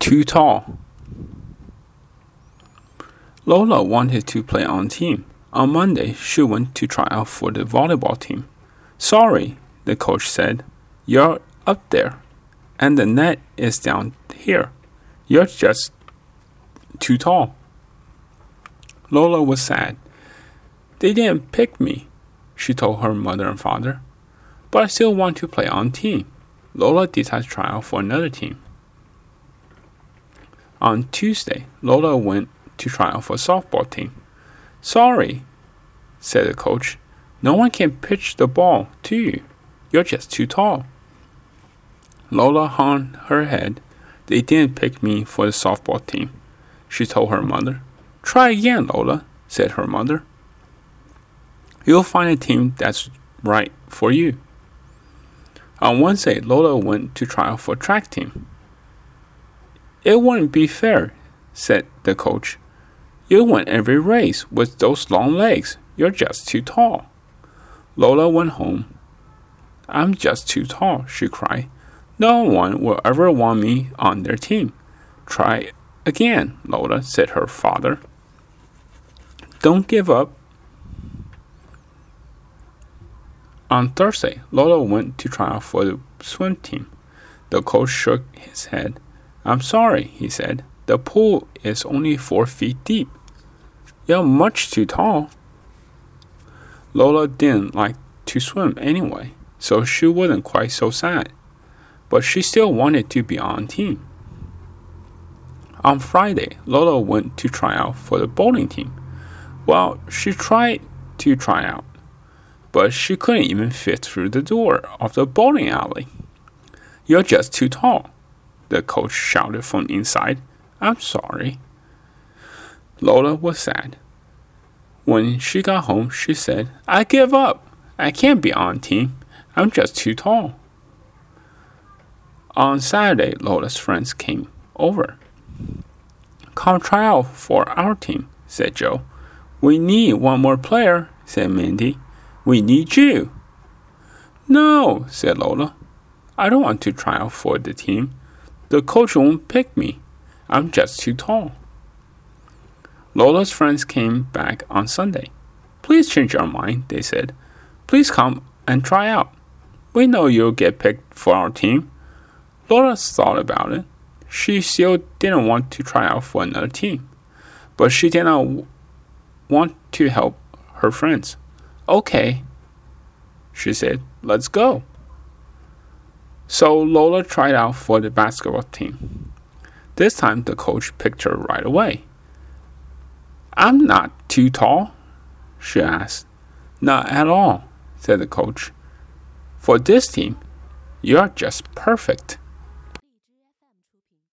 too tall. Lola wanted to play on team. On Monday, she went to try out for the volleyball team. Sorry, the coach said. You're up there, and the net is down here. You're just too tall. Lola was sad. They didn't pick me, she told her mother and father. But I still want to play on team. Lola decided to try out for another team. On Tuesday, Lola went to try out for a softball team. Sorry, said the coach. No one can pitch the ball to you. You're just too tall. Lola hung her head. They didn't pick me for the softball team, she told her mother. Try again, Lola, said her mother. You'll find a team that's right for you. On Wednesday, Lola went to out for track team. It wouldn't be fair, said the coach. You win every race with those long legs. You're just too tall. Lola went home. I'm just too tall, she cried. No one will ever want me on their team. Try again, Lola, said her father. Don't give up. On Thursday, Lola went to try out for the swim team. The coach shook his head. I'm sorry, he said. The pool is only four feet deep. You're much too tall. Lola didn't like to swim anyway, so she wasn't quite so sad. But she still wanted to be on team. On Friday, Lola went to try out for the bowling team. Well, she tried to try out, but she couldn't even fit through the door of the bowling alley. You're just too tall, the coach shouted from inside. I'm sorry. Lola was sad. When she got home, she said, I give up. I can't be on team. I'm just too tall. On Saturday, Lola's friends came over. Come try out for our team, said Joe. We need one more player, said Mindy. We need you. No, said Lola. I don't want to try out for the team. The coach won't pick me. I'm just too tall. Lola's friends came back on Sunday. Please change your mind, they said. Please come and try out. We know you'll get picked for our team. Lola thought about it. She still didn't want to try out for another team, but she did not want to help her friends. Okay, she said, let's go. So Lola tried out for the basketball team. This time the coach picked her right away. I'm not too tall, she asked. Not at all, said the coach. For this team, you're just perfect.